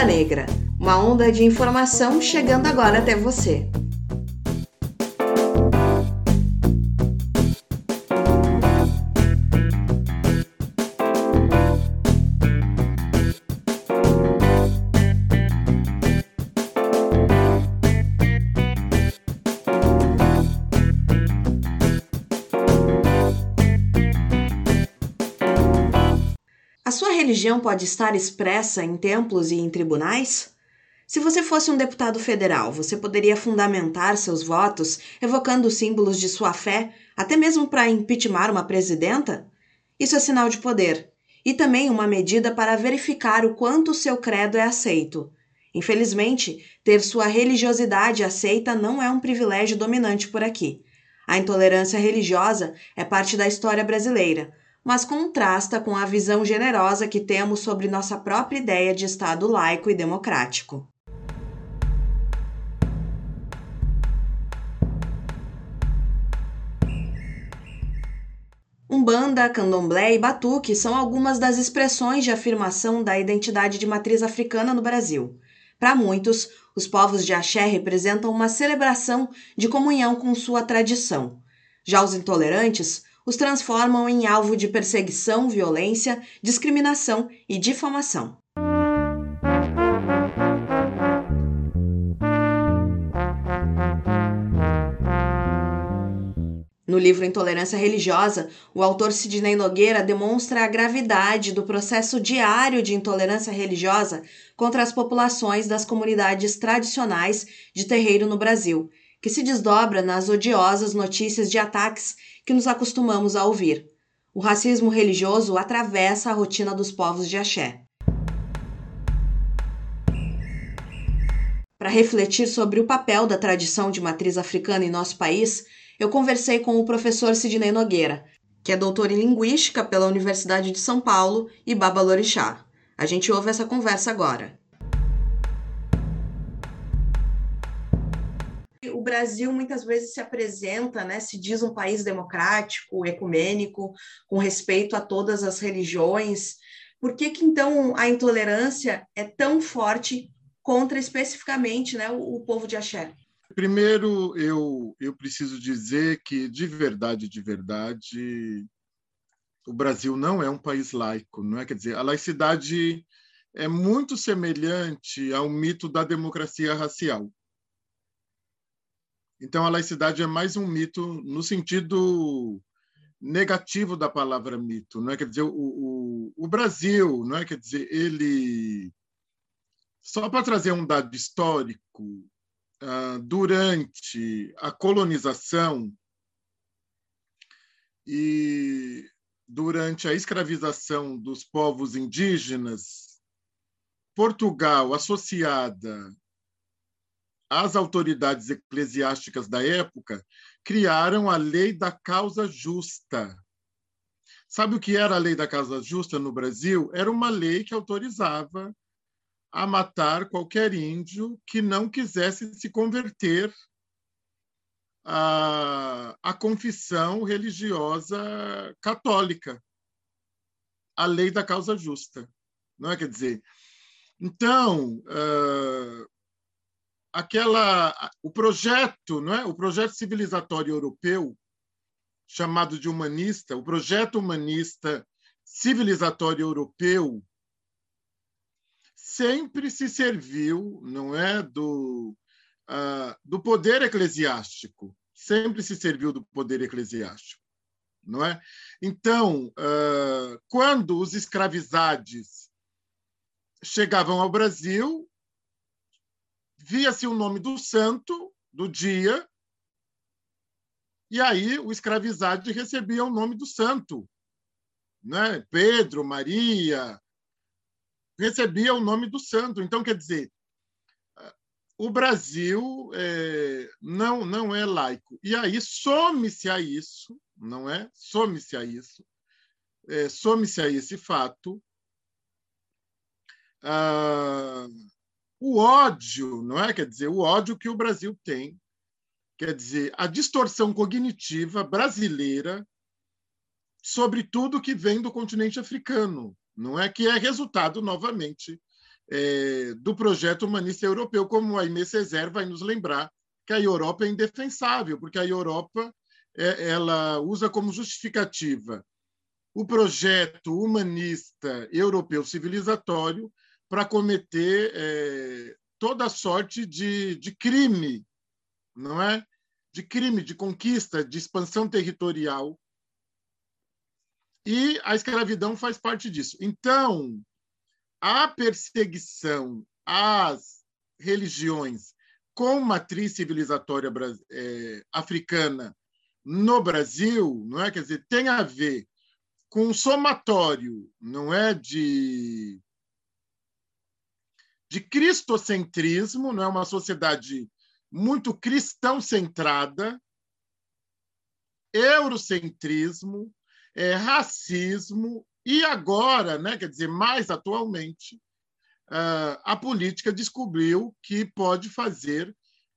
Onda Negra, uma onda de informação chegando agora até você. Religião pode estar expressa em templos e em tribunais? Se você fosse um deputado federal, você poderia fundamentar seus votos evocando símbolos de sua fé, até mesmo para impeachment uma presidenta? Isso é sinal de poder e também uma medida para verificar o quanto seu credo é aceito. Infelizmente, ter sua religiosidade aceita não é um privilégio dominante por aqui. A intolerância religiosa é parte da história brasileira mas contrasta com a visão generosa que temos sobre nossa própria ideia de Estado laico e democrático. Umbanda, candomblé e batuque são algumas das expressões de afirmação da identidade de matriz africana no Brasil. Para muitos, os povos de axé representam uma celebração de comunhão com sua tradição. Já os intolerantes os transformam em alvo de perseguição, violência, discriminação e difamação. No livro Intolerância Religiosa, o autor Sidney Nogueira demonstra a gravidade do processo diário de intolerância religiosa contra as populações das comunidades tradicionais de terreiro no Brasil, que se desdobra nas odiosas notícias de ataques que nos acostumamos a ouvir. O racismo religioso atravessa a rotina dos povos de axé. Para refletir sobre o papel da tradição de matriz africana em nosso país, eu conversei com o professor Sidney Nogueira, que é doutor em Linguística pela Universidade de São Paulo e Babalorixá. A gente ouve essa conversa agora. Brasil muitas vezes se apresenta, né, se diz um país democrático, ecumênico, com respeito a todas as religiões. Por que, que então a intolerância é tão forte contra especificamente né, o, o povo de Axé? Primeiro, eu, eu preciso dizer que, de verdade, de verdade, o Brasil não é um país laico, não é? Quer dizer, a laicidade é muito semelhante ao mito da democracia racial. Então, a laicidade é mais um mito no sentido negativo da palavra mito, não é? Quer dizer, o, o, o Brasil, não é? Quer dizer, ele só para trazer um dado histórico, uh, durante a colonização e durante a escravização dos povos indígenas, Portugal, associada as autoridades eclesiásticas da época criaram a lei da causa justa. Sabe o que era a lei da causa justa no Brasil? Era uma lei que autorizava a matar qualquer índio que não quisesse se converter à, à confissão religiosa católica. A lei da causa justa. Não é? Quer dizer, então, uh, aquela o projeto, não é? O projeto civilizatório europeu chamado de humanista, o projeto humanista civilizatório europeu sempre se serviu, não é, do uh, do poder eclesiástico, sempre se serviu do poder eclesiástico, não é? Então, uh, quando os escravizados chegavam ao Brasil, via-se o nome do santo do dia, e aí o escravizado recebia o nome do santo. Né? Pedro, Maria, recebia o nome do santo. Então, quer dizer, o Brasil é, não, não é laico. E aí some-se a isso, não é? Some-se a isso, é, some-se a esse fato. Ah, o ódio, não é? Quer dizer, o ódio que o Brasil tem, quer dizer, a distorção cognitiva brasileira sobre tudo que vem do continente africano, não é? Que é resultado, novamente, é, do projeto humanista europeu, como a Aimé Césaire vai nos lembrar que a Europa é indefensável, porque a Europa é, ela usa como justificativa o projeto humanista europeu civilizatório para cometer é, toda sorte de, de crime, não é? De crime, de conquista, de expansão territorial. E a escravidão faz parte disso. Então, a perseguição às religiões com matriz civilizatória é, africana no Brasil, não é? Quer dizer, tem a ver com um somatório, não é de de cristocentrismo, não é uma sociedade muito cristão centrada, eurocentrismo, é, racismo e agora, né, quer dizer, mais atualmente, ah, a política descobriu que pode fazer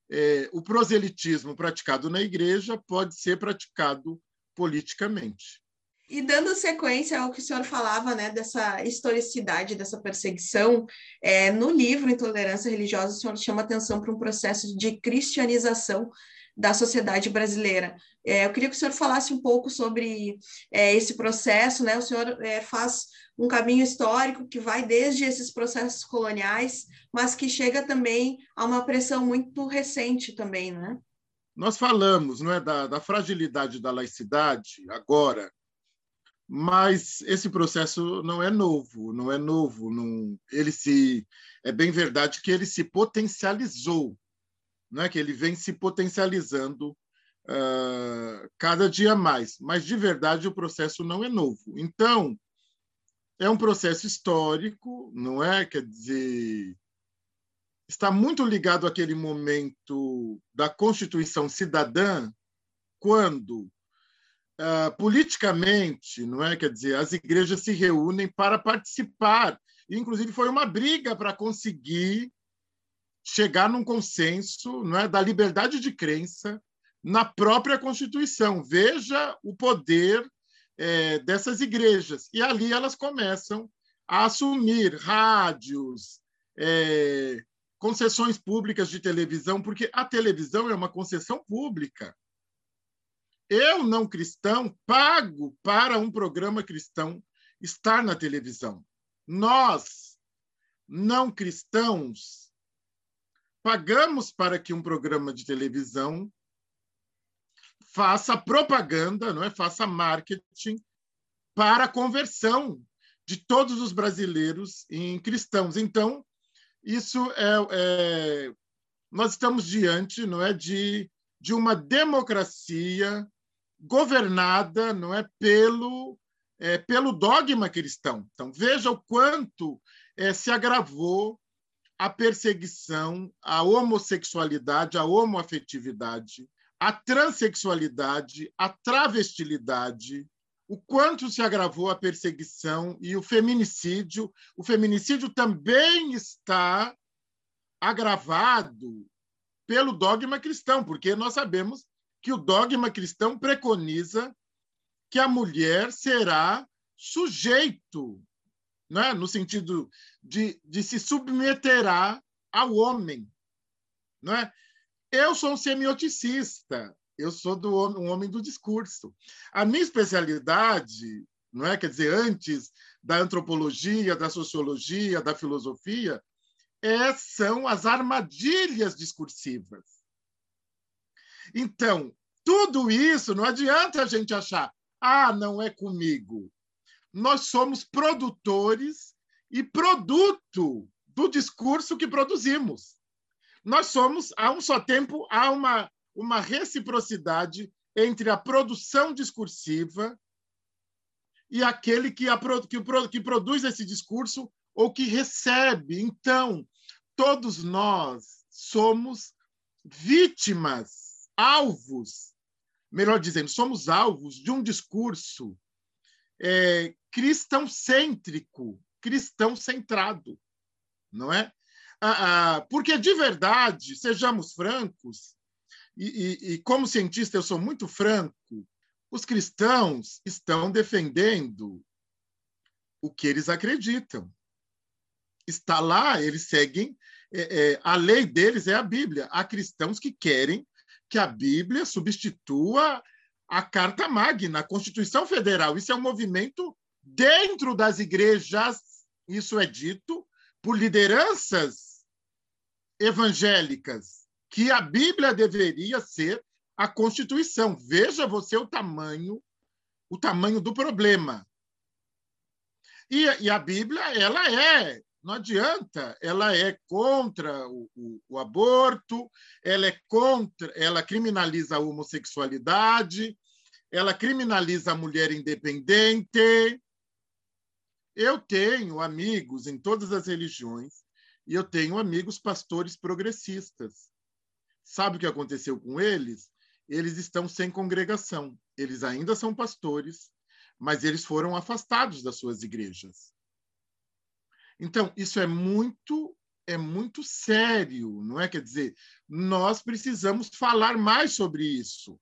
é, o proselitismo praticado na igreja pode ser praticado politicamente. E dando sequência ao que o senhor falava, né, dessa historicidade, dessa perseguição, é, no livro Intolerância Religiosa, o senhor chama atenção para um processo de cristianização da sociedade brasileira. É, eu queria que o senhor falasse um pouco sobre é, esse processo, né? O senhor é, faz um caminho histórico que vai desde esses processos coloniais, mas que chega também a uma pressão muito recente também, né? Nós falamos, não é, da, da fragilidade da laicidade agora, mas esse processo não é novo, não é novo, não, ele se é bem verdade que ele se potencializou né, que ele vem se potencializando uh, cada dia mais. Mas, de verdade, o processo não é novo. Então, é um processo histórico, não é? Quer dizer, está muito ligado àquele momento da Constituição Cidadã, quando uh, politicamente, não é? Quer dizer, as igrejas se reúnem para participar. Inclusive, foi uma briga para conseguir chegar num consenso não é, da liberdade de crença na própria Constituição. Veja o poder é, dessas igrejas. E ali elas começam a assumir rádios, é, concessões públicas de televisão, porque a televisão é uma concessão pública. Eu, não cristão, pago para um programa cristão estar na televisão. Nós, não cristãos, pagamos para que um programa de televisão faça propaganda, não é? Faça marketing para a conversão de todos os brasileiros em cristãos. Então, isso é, é nós estamos diante, não é, de de uma democracia governada, não é, pelo é, pelo dogma cristão. Então veja o quanto é, se agravou a perseguição à homossexualidade, à homoafetividade, à transexualidade, à travestilidade, o quanto se agravou a perseguição e o feminicídio. O feminicídio também está agravado pelo dogma cristão, porque nós sabemos que o dogma cristão preconiza que a mulher será sujeito né? no sentido de, de se submeterá ao homem. Né? Eu sou um semioticista, eu sou do, um homem do discurso. A minha especialidade, não é? quer dizer, antes da antropologia, da sociologia, da filosofia, é, são as armadilhas discursivas. Então, tudo isso não adianta a gente achar, ah, não é comigo nós somos produtores e produto do discurso que produzimos. Nós somos, a um só tempo, há uma, uma reciprocidade entre a produção discursiva e aquele que, a, que, que produz esse discurso ou que recebe. Então, todos nós somos vítimas, alvos, melhor dizendo, somos alvos de um discurso é, cristão-cêntrico, cristão-centrado, não é? Ah, ah, porque, de verdade, sejamos francos, e, e, e como cientista eu sou muito franco, os cristãos estão defendendo o que eles acreditam. está lá, eles seguem, é, é, a lei deles é a Bíblia. Há cristãos que querem que a Bíblia substitua a Carta Magna, a Constituição Federal. Isso é um movimento dentro das igrejas, isso é dito por lideranças evangélicas, que a Bíblia deveria ser a Constituição. Veja você o tamanho, o tamanho do problema. E, e a Bíblia, ela é não adianta, ela é contra o, o, o, aborto, ela é contra, ela criminaliza a homossexualidade, ela criminaliza a mulher independente. Eu tenho amigos em todas as religiões e eu tenho amigos pastores progressistas. Sabe o que aconteceu com eles? Eles estão sem congregação. Eles ainda são pastores, mas eles foram afastados das suas igrejas. Então, isso é muito é muito sério, não é? Quer dizer, nós precisamos falar mais sobre isso.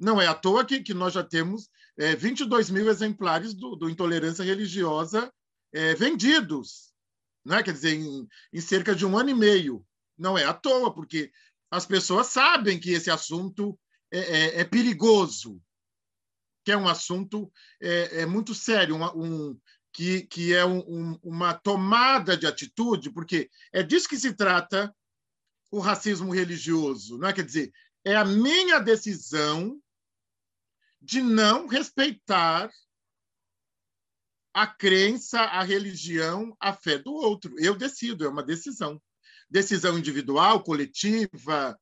Não é à toa que, que nós já temos é, 22 mil exemplares do, do Intolerância Religiosa é, vendidos, não é? Quer dizer, em, em cerca de um ano e meio. Não é à toa, porque as pessoas sabem que esse assunto é, é, é perigoso, que é um assunto é, é muito sério, um, um, que, que é um, um, uma tomada de atitude, porque é disso que se trata o racismo religioso, não é? Quer dizer, é a minha decisão de não respeitar a crença, a religião, a fé do outro. Eu decido, é uma decisão. Decisão individual, coletiva,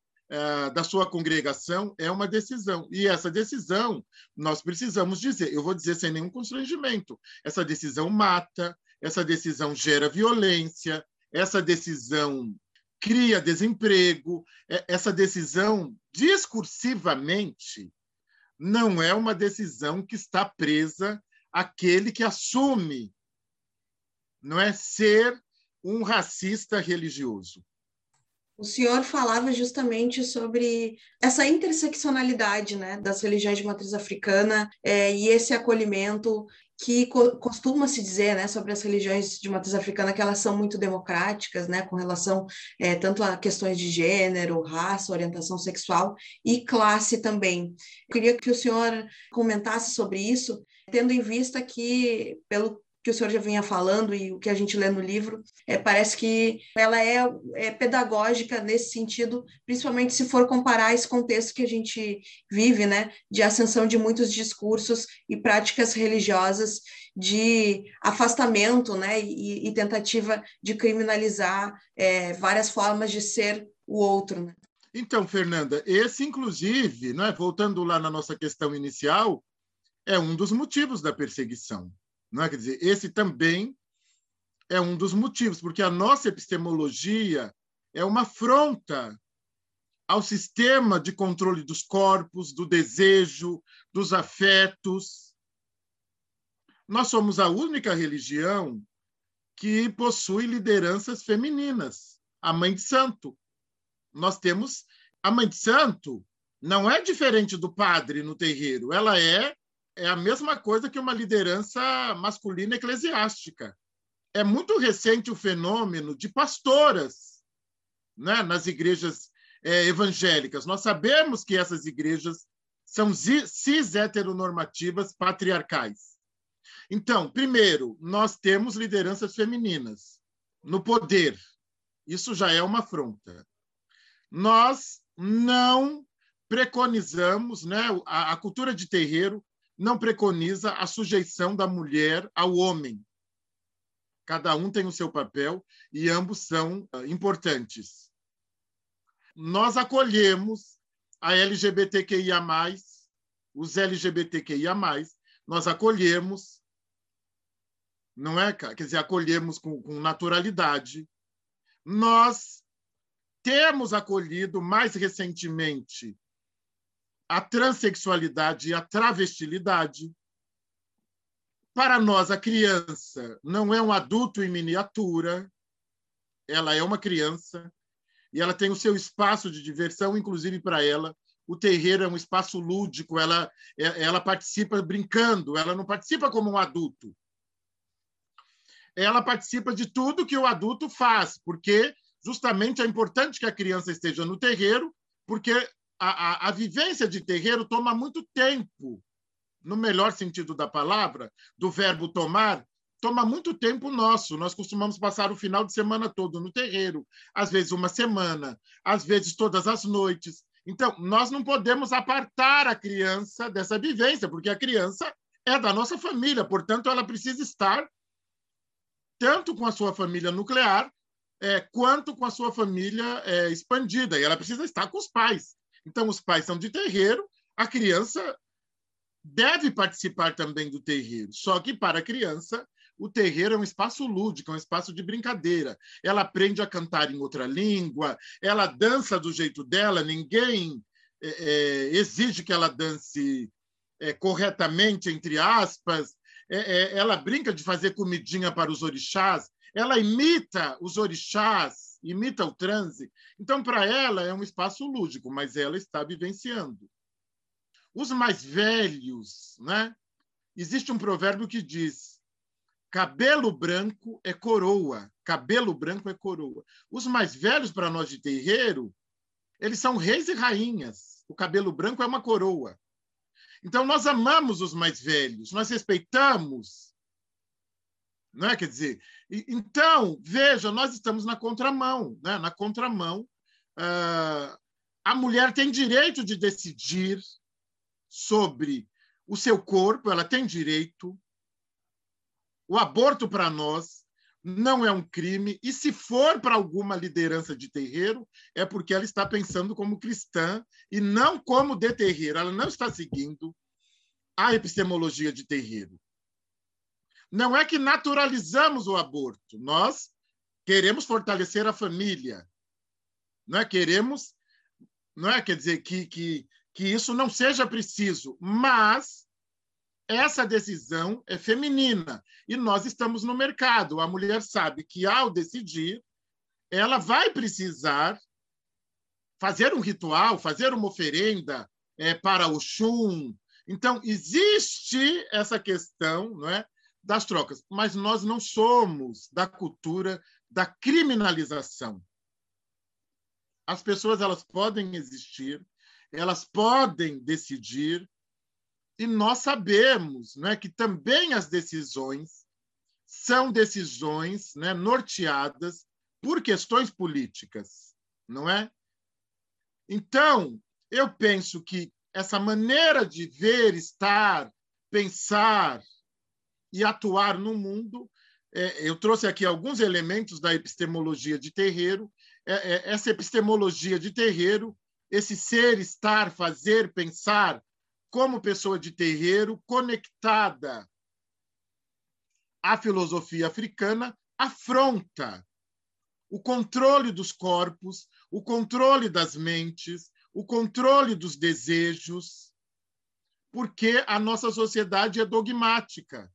da sua congregação é uma decisão. E essa decisão, nós precisamos dizer, eu vou dizer sem nenhum constrangimento, essa decisão mata, essa decisão gera violência, essa decisão cria desemprego, é, essa decisão, discursivamente, não é uma decisão que está presa àquele que assume não é ser um racista religioso. O senhor falava justamente sobre essa interseccionalidade né, das religiões de matriz africana é, e esse acolhimento que co costuma se dizer né, sobre as religiões de matriz africana que elas são muito democráticas, né, com relação é, tanto a questões de gênero, raça, orientação sexual e classe também. Eu queria que o senhor comentasse sobre isso, tendo em vista que, pelo que o senhor já vinha falando e o que a gente lê no livro, é, parece que ela é, é, pedagógica nesse sentido, principalmente se for comparar esse contexto que a gente vive, né, de ascensão de muitos discursos e práticas religiosas de afastamento, né, e, e tentativa de criminalizar é, várias formas de ser o outro. Né? Então, Fernanda, esse, inclusive, né, voltando lá na nossa questão inicial, é um dos motivos da perseguição não é? Quer dizer, esse também é um dos motivos, porque a nossa epistemologia é uma afronta ao sistema de controle dos corpos, do desejo, dos afetos. Nós somos a única religião que possui lideranças femininas, a Mãe de Santo. Nós temos a Mãe de Santo, não é diferente do padre no terreiro, ela é é a mesma coisa que uma liderança masculina eclesiástica. É muito recente o fenômeno de pastoras né, nas igrejas é, evangélicas. Nós sabemos que essas igrejas são cis-heteronormativas patriarcais. Então, primeiro, nós temos lideranças femininas no poder. Isso já é uma afronta. Nós não preconizamos, né, a, a cultura de terreiro não preconiza a sujeição da mulher ao homem. Cada um tem o seu papel e ambos são ah, importantes. Nós acolhemos a LGBTQIA, os LGBTQIA, nós acolhemos, não é? Quer dizer, acolhemos com, com naturalidade. Nós temos acolhido mais recentemente a transexualidade e a travestilidade. Para nós, a criança não é um adulto em miniatura, ela é uma criança e ela tem o seu espaço de diversão, inclusive para ela. O terreiro é um espaço lúdico, ela, ela participa brincando, ela não participa como um adulto. ela participa de tudo que o adulto faz, porque justamente é importante que a criança esteja no terreiro, porque a, a, a vivência de terreiro toma muito tempo, no melhor sentido da palavra, do verbo tomar, toma muito tempo nosso. Nós costumamos passar o final de semana todo no terreiro, às vezes uma semana, às vezes todas as noites. Então, nós não podemos apartar a criança dessa vivência, porque a criança é da nossa família, portanto, ela precisa estar tanto com a sua família nuclear é, quanto com a sua família é, expandida, e ela precisa estar com os pais. Então, os pais são de terreiro, a criança deve participar também do terreiro, só que para a criança o terreiro é um espaço lúdico, é um espaço de brincadeira. Ela aprende a cantar em outra língua, ela dança do jeito dela, ninguém é, é, exige que ela dance é, corretamente, entre aspas. É, é, ela brinca de fazer comidinha para os orixás, ela imita os orixás, imita o transe. Então, para ela, é um espaço lúdico, mas ela está vivenciando. Os mais velhos, né? existe um provérbio que diz: Cabelo branco é coroa. Cabelo branco é coroa. Os mais velhos para nós de terreiro, eles são reis e rainhas. O cabelo branco é uma coroa. Então nós amamos os mais velhos, nós respeitamos. Não é? Quer dizer, então, veja, nós estamos na contramão, né? Na contramão, uh, a mulher tem direito de decidir sobre o seu corpo, ela tem direito, o aborto para nós não é um crime, e se for para alguma liderança de terreiro, é porque ela está pensando como cristã e não como de terreiro. Ela não está seguindo a epistemologia de terreiro. Não é que naturalizamos o aborto, nós queremos fortalecer a família. Não é queremos, não é quer dizer que, que, que isso não seja preciso, mas essa decisão é feminina e nós estamos no mercado. A mulher sabe que, ao decidir, ela vai precisar fazer um ritual, fazer uma oferenda é, para o chum. Então, existe essa questão não é, das trocas, mas nós não somos da cultura da criminalização. As pessoas elas podem existir, elas podem decidir, e nós sabemos né, que também as decisões são decisões né, norteadas por questões políticas, não é? Então, eu penso que essa maneira de ver, estar, pensar e atuar no mundo, é, eu trouxe aqui alguns elementos da epistemologia de terreiro. É, é, essa epistemologia de terreiro, esse ser, estar, fazer, pensar, como pessoa de terreiro, conectada à filosofia africana, afronta o controle dos corpos, o controle das mentes, o controle dos desejos, porque a nossa sociedade é dogmática.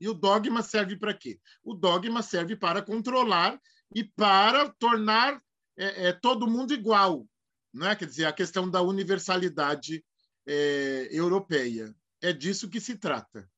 E o dogma serve para quê? O dogma serve para controlar e para tornar é, é, todo mundo igual. Não é? Quer dizer, a questão da universalidade é, europeia. É disso que se trata.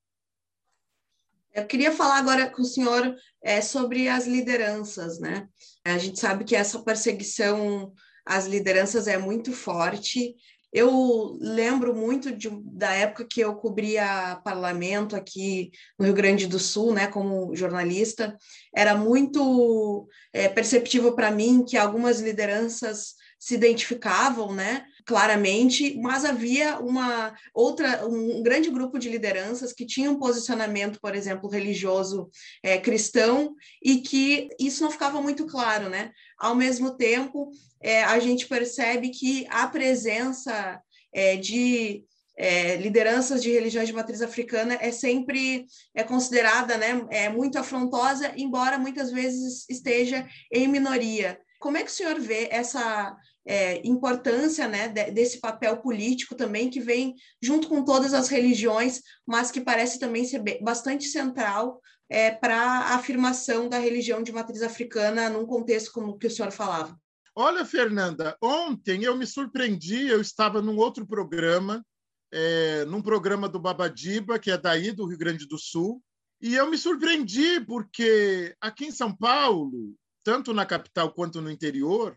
Eu queria falar agora com o senhor é, sobre as lideranças, né? A gente sabe que essa perseguição às lideranças é muito forte. Eu lembro muito de, da época que eu cobria parlamento aqui no Rio Grande do Sul, né, como jornalista. Era muito é, perceptível para mim que algumas lideranças se identificavam, né, claramente, mas havia uma outra um grande grupo de lideranças que tinham um posicionamento, por exemplo, religioso é, cristão e que isso não ficava muito claro, né? Ao mesmo tempo, é, a gente percebe que a presença é, de é, lideranças de religiões de matriz africana é sempre é considerada né, é muito afrontosa, embora muitas vezes esteja em minoria. Como é que o senhor vê essa é, importância né, desse papel político também, que vem junto com todas as religiões, mas que parece também ser bastante central é, para a afirmação da religião de matriz africana num contexto como o que o senhor falava? Olha, Fernanda, ontem eu me surpreendi, eu estava num outro programa, é, num programa do Babadiba, que é daí do Rio Grande do Sul, E eu me surpreendi, porque aqui em São Paulo, tanto na capital quanto no interior,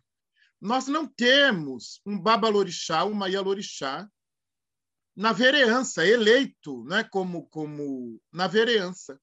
nós não temos um babalorixá, uma ialorixá na vereança, eleito né, como, como na vereança.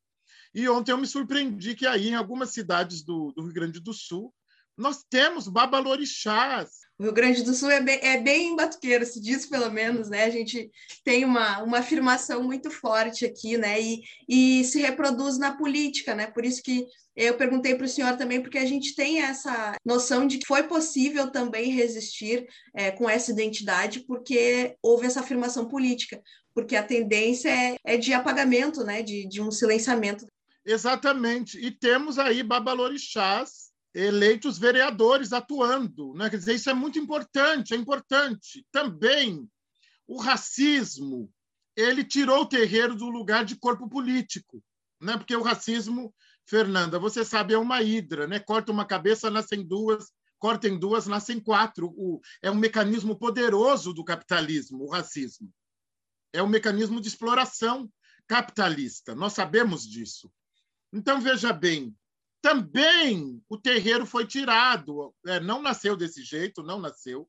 E ontem eu me surpreendi que aí, em algumas cidades do, do Rio Grande do Sul, nós temos babalorixás o Rio Grande do Sul é bem, é bem batuqueiro, se diz pelo menos, né? A gente tem uma, uma afirmação muito forte aqui, né? E, e se reproduz na política, né? Por isso que eu perguntei para o senhor também, porque a gente tem essa noção de que foi possível também resistir é, com essa identidade, porque houve essa afirmação política, porque a tendência é, é de apagamento, né? De, de um silenciamento. Exatamente. E temos aí babalorixás eleitos vereadores atuando. Né? Quer dizer, isso é muito importante, é importante. Também o racismo ele tirou o terreiro do lugar de corpo político, né? porque o racismo, Fernanda, você sabe, é uma hidra, né? corta uma cabeça, nascem duas, corta em duas, nascem quatro. O, é um mecanismo poderoso do capitalismo, o racismo. É um mecanismo de exploração capitalista, nós sabemos disso. Então, veja bem, também o terreiro foi tirado, é, não nasceu desse jeito, não nasceu,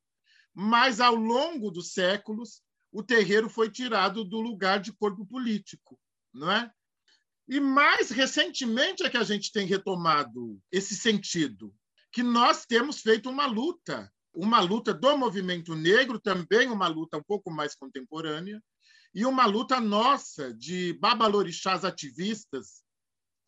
mas ao longo dos séculos o terreiro foi tirado do lugar de corpo político, não é? E mais recentemente é que a gente tem retomado esse sentido, que nós temos feito uma luta, uma luta do movimento negro, também uma luta um pouco mais contemporânea, e uma luta nossa de babalorixás ativistas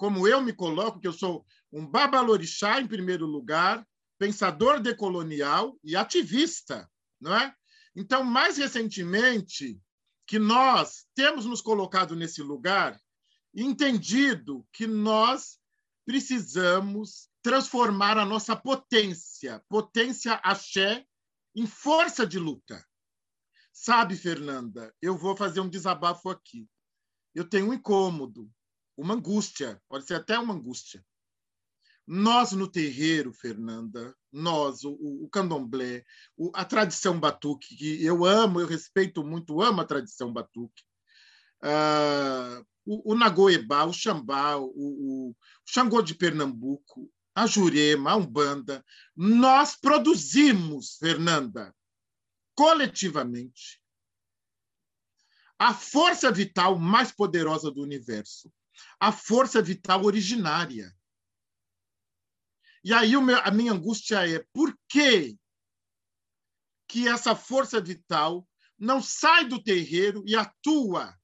como eu me coloco, que eu sou um babalorixá, em primeiro lugar, pensador decolonial e ativista, não é? Então, mais recentemente, que nós temos nos colocado nesse lugar, entendido que nós precisamos transformar a nossa potência, potência axé, em força de luta. Sabe, Fernanda, eu vou fazer um desabafo aqui. Eu tenho um incômodo uma angústia, pode ser até uma angústia. Nós no terreiro, Fernanda, nós, o, o candomblé, o, a tradição batuque, que eu amo, eu respeito muito, amo a tradição batuque, uh, o, o o Xambá, o, o Xangô de Pernambuco, a Jurema, a Umbanda, nós produzimos, Fernanda, coletivamente, a força vital mais poderosa do universo a força vital originária. E aí a minha angústia é por que, que essa força vital não sai do terreiro e atua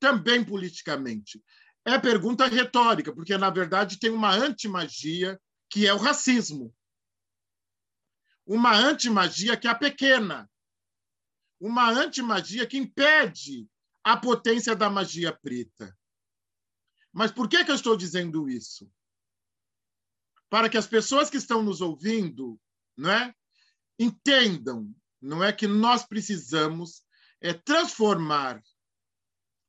também politicamente? É pergunta retórica, porque na verdade tem uma antimagia que é o racismo. Uma antimagia que é a pequena. Uma antimagia que impede a potência da magia preta. Mas por que, que eu estou dizendo isso? Para que as pessoas que estão nos ouvindo não é, entendam não é que nós precisamos é, transformar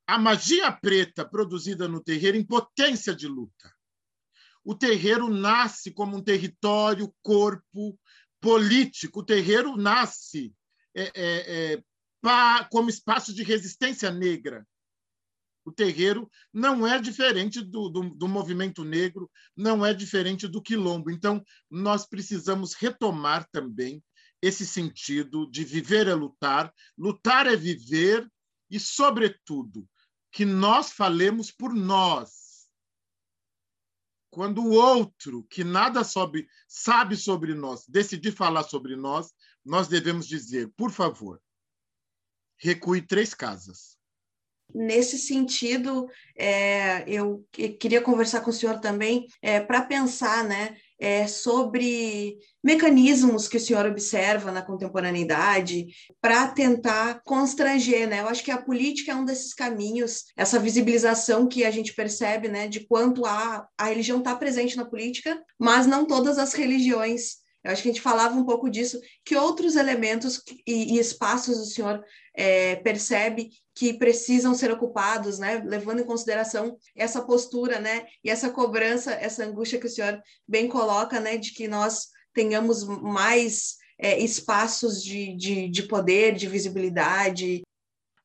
a magia preta produzida no terreiro em potência de luta. O terreiro nasce como um território, corpo político. O terreiro nasce é, é, é como espaço de resistência negra. O terreiro não é diferente do, do, do, movimento negro, não é diferente do quilombo. Então, nós precisamos retomar também esse sentido de viver é lutar, lutar é viver e, sobretudo, que nós falemos por nós. Quando o outro, que nada sabe sobre nós, decidir falar sobre nós, nós devemos dizer, por favor, recue três casas. Nesse sentido, é, eu queria conversar com o senhor também é, para pensar né, é, sobre mecanismos que o senhor observa na contemporaneidade para tentar constranger. Né? Eu acho que a política é um desses caminhos, essa visibilização que a gente percebe né, de quanto a, a religião está presente na política, mas não todas as religiões eu acho que a gente falava um pouco disso. Que outros elementos e, e espaços o senhor é, percebe que precisam ser ocupados, né? levando em consideração essa postura né? e essa cobrança, essa angústia que o senhor bem coloca, né? de que nós tenhamos mais é, espaços de, de, de poder, de visibilidade.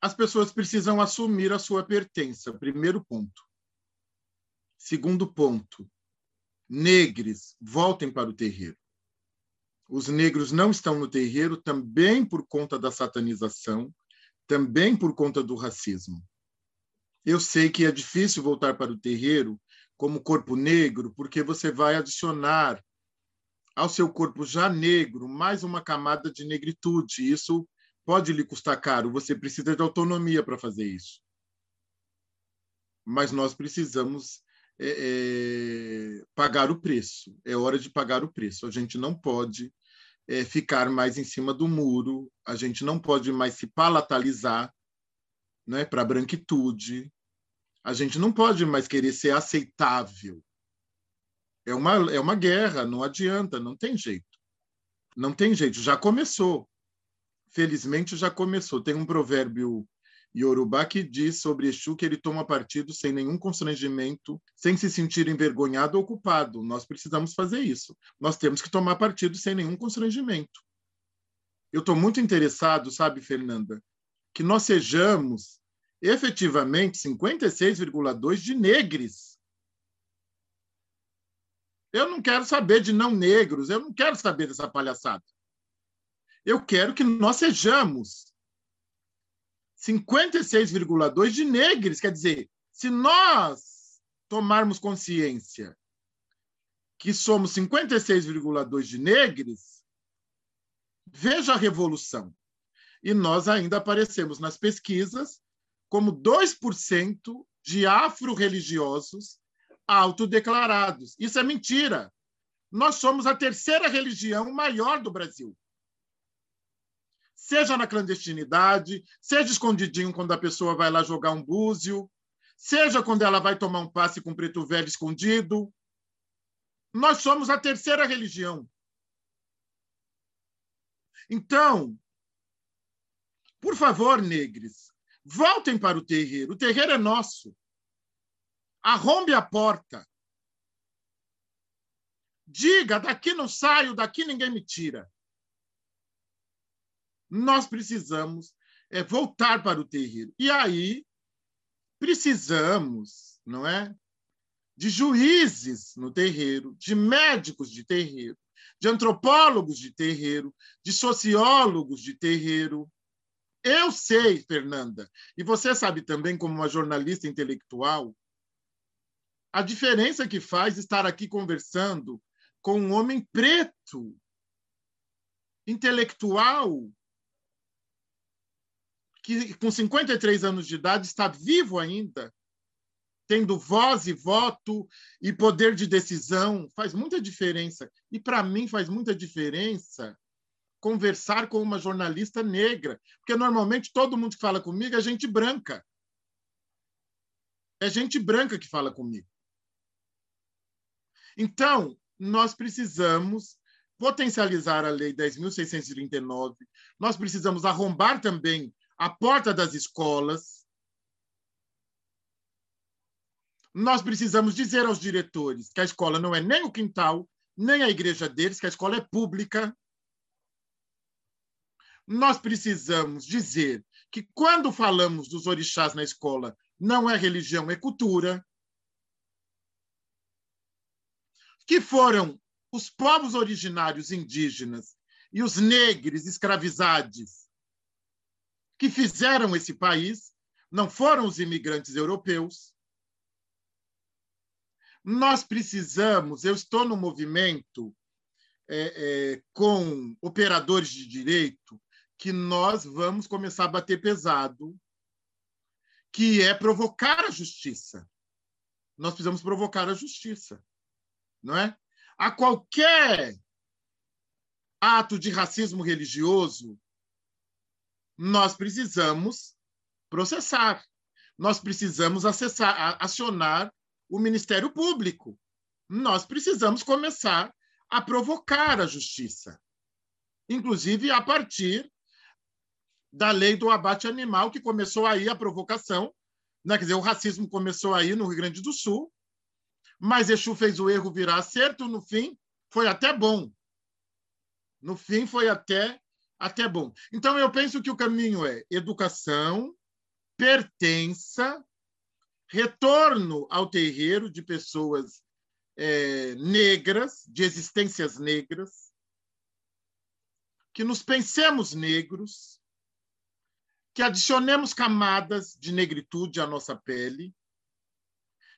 as pessoas precisam assumir a sua pertença. Primeiro ponto. Segundo ponto, negros voltem para o terreiro. Os negros não estão no terreiro também por conta da satanização, também por conta do racismo. Eu sei que é difícil voltar para o terreiro como corpo negro, porque você vai adicionar ao seu corpo já negro mais uma camada de negritude. Isso pode lhe custar caro. Você precisa de autonomia para fazer isso. Mas nós precisamos é, é, pagar o preço. É hora de pagar o preço. A gente não pode é, ficar mais em cima do muro, a gente não pode mais se palatalizar né, para a branquitude, a gente não pode mais querer ser aceitável. É uma, é uma guerra, não adianta, não tem jeito. Não tem jeito, já começou. Felizmente já começou. Tem um provérbio Yorubá que diz sobre Exu que ele toma partido sem nenhum constrangimento, sem se sentir envergonhado ou culpado. Nós precisamos fazer isso. Nós temos que tomar partido sem nenhum constrangimento. Eu estou muito interessado, sabe, Fernanda, que nós sejamos efetivamente 56,2 de negros. Eu não quero saber de não negros, eu não quero saber dessa palhaçada. Eu quero que nós sejamos 56,2 de negros. Quer dizer, se nós tomarmos consciência que somos 56,2 de negros, veja a revolução. E nós ainda aparecemos nas pesquisas como 2% de afro-religiosos autodeclarados. Isso é mentira. Nós somos a terceira religião maior do Brasil seja na clandestinidade, seja escondidinho quando a pessoa vai lá jogar um búzio, seja quando ela vai tomar um passe com preto velho escondido. Nós somos a terceira religião. Então, por favor, negres, voltem para o terreiro. O terreiro é nosso. Arrombe a porta. Diga: daqui não saio, daqui ninguém me tira nós precisamos é, voltar para o terreiro. E aí precisamos, não é? De juízes no terreiro, de médicos de terreiro, de antropólogos de terreiro, de sociólogos de terreiro. Eu sei, Fernanda, e você sabe também, como uma jornalista intelectual, a diferença que faz estar aqui conversando com um homem preto, intelectual, que com 53 anos de idade está vivo ainda, tendo voz e voto e poder de decisão, faz muita diferença. E para mim faz muita diferença conversar com uma jornalista negra, porque normalmente todo mundo que fala comigo é gente branca. É gente branca que fala comigo. Então, nós precisamos potencializar a Lei 10.639, nós precisamos arrombar também a porta das escolas. Nós precisamos dizer aos diretores que a escola não é nem o quintal, nem a igreja deles, que a escola é pública. Nós precisamos dizer que quando falamos dos orixás na escola, não é religião, é cultura. Que foram os povos originários indígenas e os negros escravizados que fizeram esse país não foram os imigrantes europeus. Nós precisamos, eu estou no movimento é, é, com operadores de direito que nós vamos começar a bater pesado, que é provocar a justiça. Nós precisamos provocar a justiça, não é? A qualquer ato de racismo religioso, nós precisamos processar. Nós precisamos acessar, acionar o Ministério Público. Nós precisamos começar a provocar a justiça, inclusive a partir da lei do abate animal, que começou aí a provocação, né? quer dizer, o racismo começou aí no Rio Grande do Sul, mas Exu fez o erro virar acerto, no fim foi até bom. No fim foi até até bom. Então, eu penso que o caminho é educação, pertença, retorno ao terreiro de pessoas é, negras, de existências negras, que nos pensemos negros, que adicionemos camadas de negritude à nossa pele,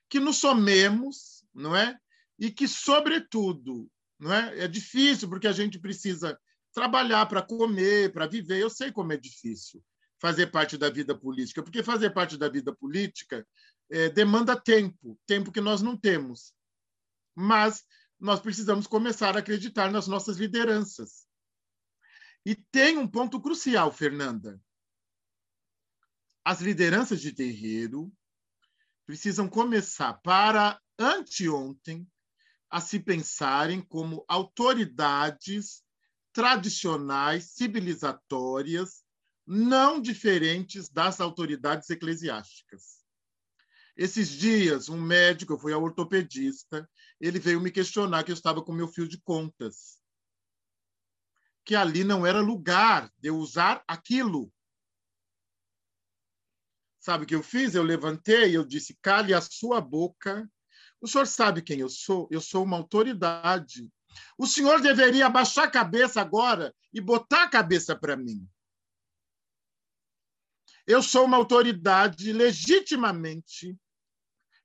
que nos somemos, não é? E que, sobretudo, não é? É difícil porque a gente precisa trabalhar para comer, para viver. Eu sei como é difícil fazer parte da vida política, porque fazer parte da vida política é, demanda tempo, tempo que nós não temos. Mas nós precisamos começar a acreditar nas nossas lideranças. E tem um ponto crucial, Fernanda. As lideranças de terreiro precisam começar para anteontem a se pensarem como autoridades tradicionais, civilizatórias, não diferentes das autoridades eclesiásticas. Esses dias, um médico, eu fui ao ortopedista, ele veio me questionar que eu estava com meu fio de contas. Que ali não era lugar de eu usar aquilo. Sabe o que eu fiz? Eu levantei e eu disse: cale a sua boca. O senhor sabe quem eu sou? Eu sou uma autoridade. O senhor deveria abaixar a cabeça agora e botar a cabeça para mim. Eu sou uma autoridade legitimamente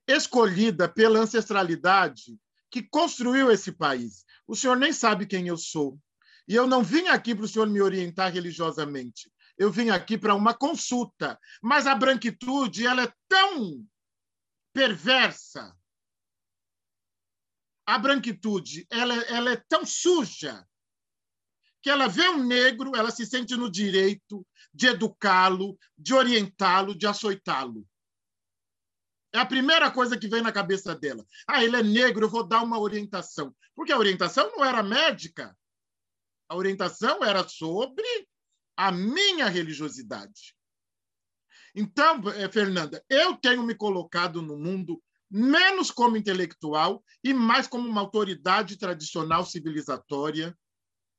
escolhida pela ancestralidade que construiu esse país. O senhor nem sabe quem eu sou. E eu não vim aqui para o senhor me orientar religiosamente. Eu vim aqui para uma consulta. Mas a branquitude ela é tão perversa. A branquitude ela, ela é tão suja que ela vê um negro, ela se sente no direito de educá-lo, de orientá-lo, de açoitá-lo. É a primeira coisa que vem na cabeça dela. Ah, ele é negro, eu vou dar uma orientação. Porque a orientação não era médica. A orientação era sobre a minha religiosidade. Então, eh, Fernanda, eu tenho me colocado no mundo menos como intelectual e mais como uma autoridade tradicional civilizatória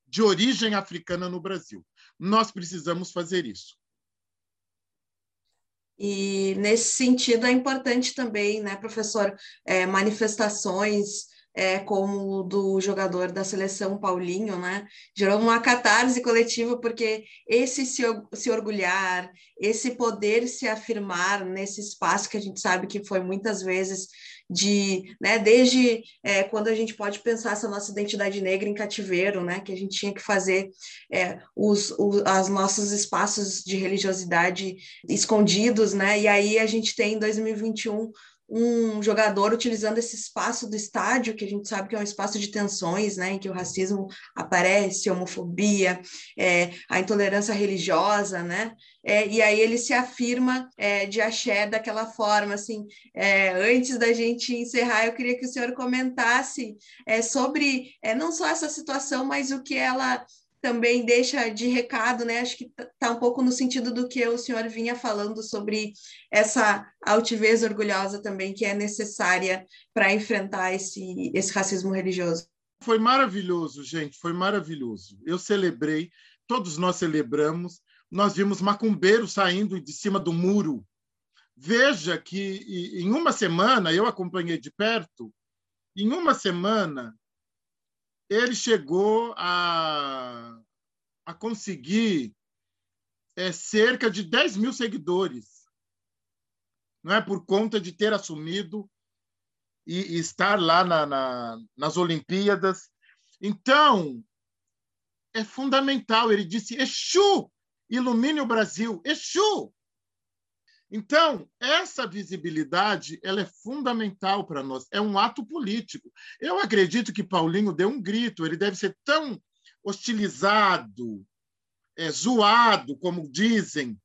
de origem africana no Brasil. Nós precisamos fazer isso. E nesse sentido é importante também, né, professor, é, manifestações é, como o do jogador da seleção Paulinho, né? Gerou uma catarse coletiva, porque esse se, se orgulhar, esse poder se afirmar nesse espaço que a gente sabe que foi muitas vezes de, né, desde é, quando a gente pode pensar essa nossa identidade negra em cativeiro, né, que a gente tinha que fazer é, os, os, os nossos espaços de religiosidade escondidos, né, e aí a gente tem em 2021 um jogador utilizando esse espaço do estádio, que a gente sabe que é um espaço de tensões, né, em que o racismo aparece, a homofobia, é, a intolerância religiosa, né, é, e aí ele se afirma é, de axé daquela forma, assim, é, antes da gente encerrar, eu queria que o senhor comentasse é, sobre é, não só essa situação, mas o que ela também deixa de recado, né? Acho que está um pouco no sentido do que o senhor vinha falando sobre essa altivez orgulhosa também que é necessária para enfrentar esse, esse racismo religioso. Foi maravilhoso, gente, foi maravilhoso. Eu celebrei, todos nós celebramos. Nós vimos macumbeiros saindo de cima do muro. Veja que em uma semana, eu acompanhei de perto, em uma semana, ele chegou a, a conseguir é, cerca de 10 mil seguidores, não é por conta de ter assumido e, e estar lá na, na, nas Olimpíadas. Então, é fundamental. Ele disse: Exu, ilumine o Brasil. Exu! Então, essa visibilidade ela é fundamental para nós, é um ato político. Eu acredito que Paulinho deu um grito, ele deve ser tão hostilizado, é, zoado, como dizem,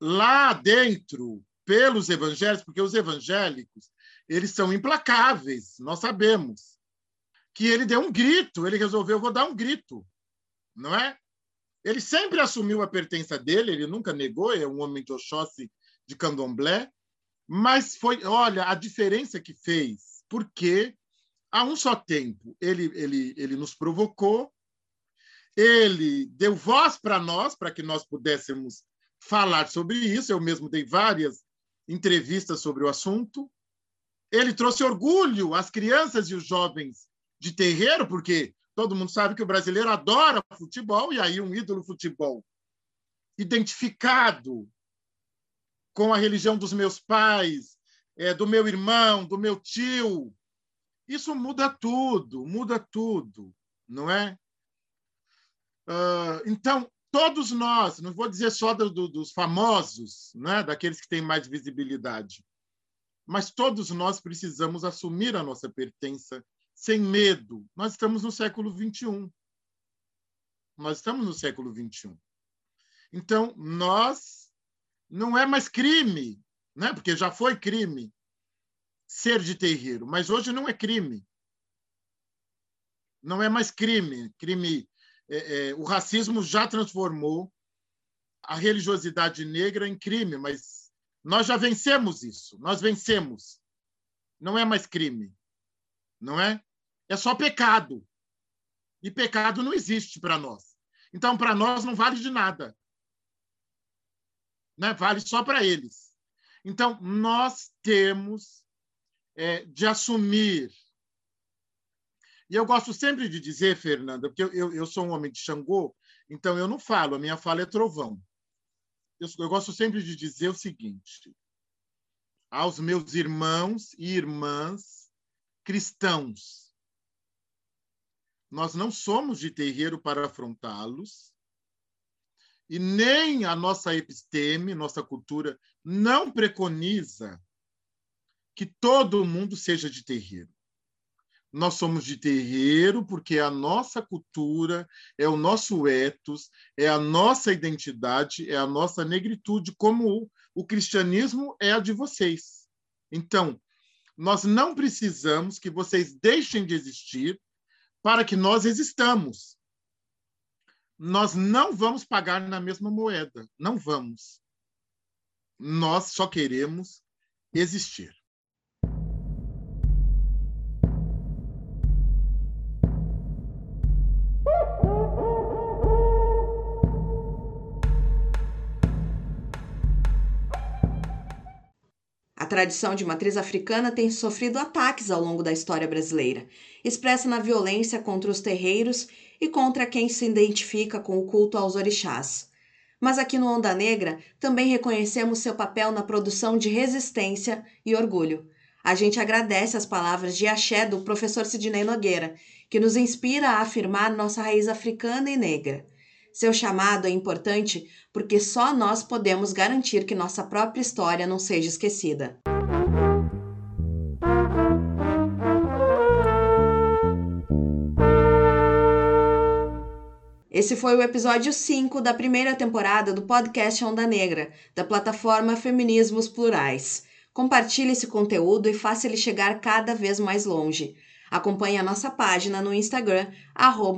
lá dentro pelos evangélicos, porque os evangélicos eles são implacáveis, nós sabemos. Que ele deu um grito, ele resolveu, vou dar um grito, não é? Ele sempre assumiu a pertença dele, ele nunca negou, é um homem de Oxóssi de candomblé, mas foi, olha, a diferença que fez, porque a um só tempo ele, ele, ele nos provocou, ele deu voz para nós, para que nós pudéssemos falar sobre isso. Eu mesmo dei várias entrevistas sobre o assunto. Ele trouxe orgulho às crianças e os jovens de terreiro, porque todo mundo sabe que o brasileiro adora futebol, e aí um ídolo futebol identificado com a religião dos meus pais, é, do meu irmão, do meu tio. Isso muda tudo, muda tudo, não é? Uh, então, todos nós, não vou dizer só do, do, dos famosos, né, daqueles que têm mais visibilidade, mas todos nós precisamos assumir a nossa pertença sem medo. Nós estamos no século 21. Nós estamos no século 21. Então, nós não é mais crime, né? porque já foi crime ser de terreiro, mas hoje não é crime. Não é mais crime. crime é, é, o racismo já transformou a religiosidade negra em crime, mas nós já vencemos isso. Nós vencemos. Não é mais crime. Não é? É só pecado. E pecado não existe para nós. Então, para nós, não vale de nada. Né? Vale só para eles. Então, nós temos é, de assumir e eu gosto sempre de dizer, Fernanda, porque eu, eu, eu, sou um homem de Xangô, então eu não falo, a minha fala é trovão. Eu, eu gosto sempre de dizer o seguinte: aos meus irmãos e irmãs cristãos, nós não somos de terreiro para afrontá-los, e nem a nossa episteme, nossa cultura, não preconiza que todo mundo seja de terreiro. Nós somos de terreiro porque a nossa cultura, é o nosso ethos, é a nossa identidade, é a nossa negritude, como o cristianismo é a de vocês. Então, nós não precisamos que vocês deixem de existir para que nós existamos. Nós não vamos pagar na mesma moeda, não vamos. Nós só queremos existir. Tradição de matriz africana tem sofrido ataques ao longo da história brasileira, expressa na violência contra os terreiros e contra quem se identifica com o culto aos orixás. Mas aqui no Onda Negra também reconhecemos seu papel na produção de resistência e orgulho. A gente agradece as palavras de axé do professor Sidney Nogueira, que nos inspira a afirmar nossa raiz africana e negra. Seu chamado é importante porque só nós podemos garantir que nossa própria história não seja esquecida. Esse foi o episódio 5 da primeira temporada do podcast Onda Negra, da plataforma Feminismos Plurais. Compartilhe esse conteúdo e faça ele chegar cada vez mais longe. Acompanhe a nossa página no Instagram,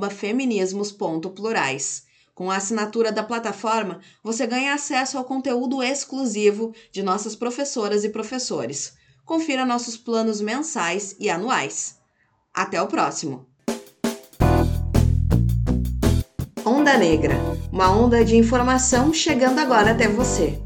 feminismos.plurais. Com a assinatura da plataforma, você ganha acesso ao conteúdo exclusivo de nossas professoras e professores. Confira nossos planos mensais e anuais. Até o próximo! Onda Negra uma onda de informação chegando agora até você.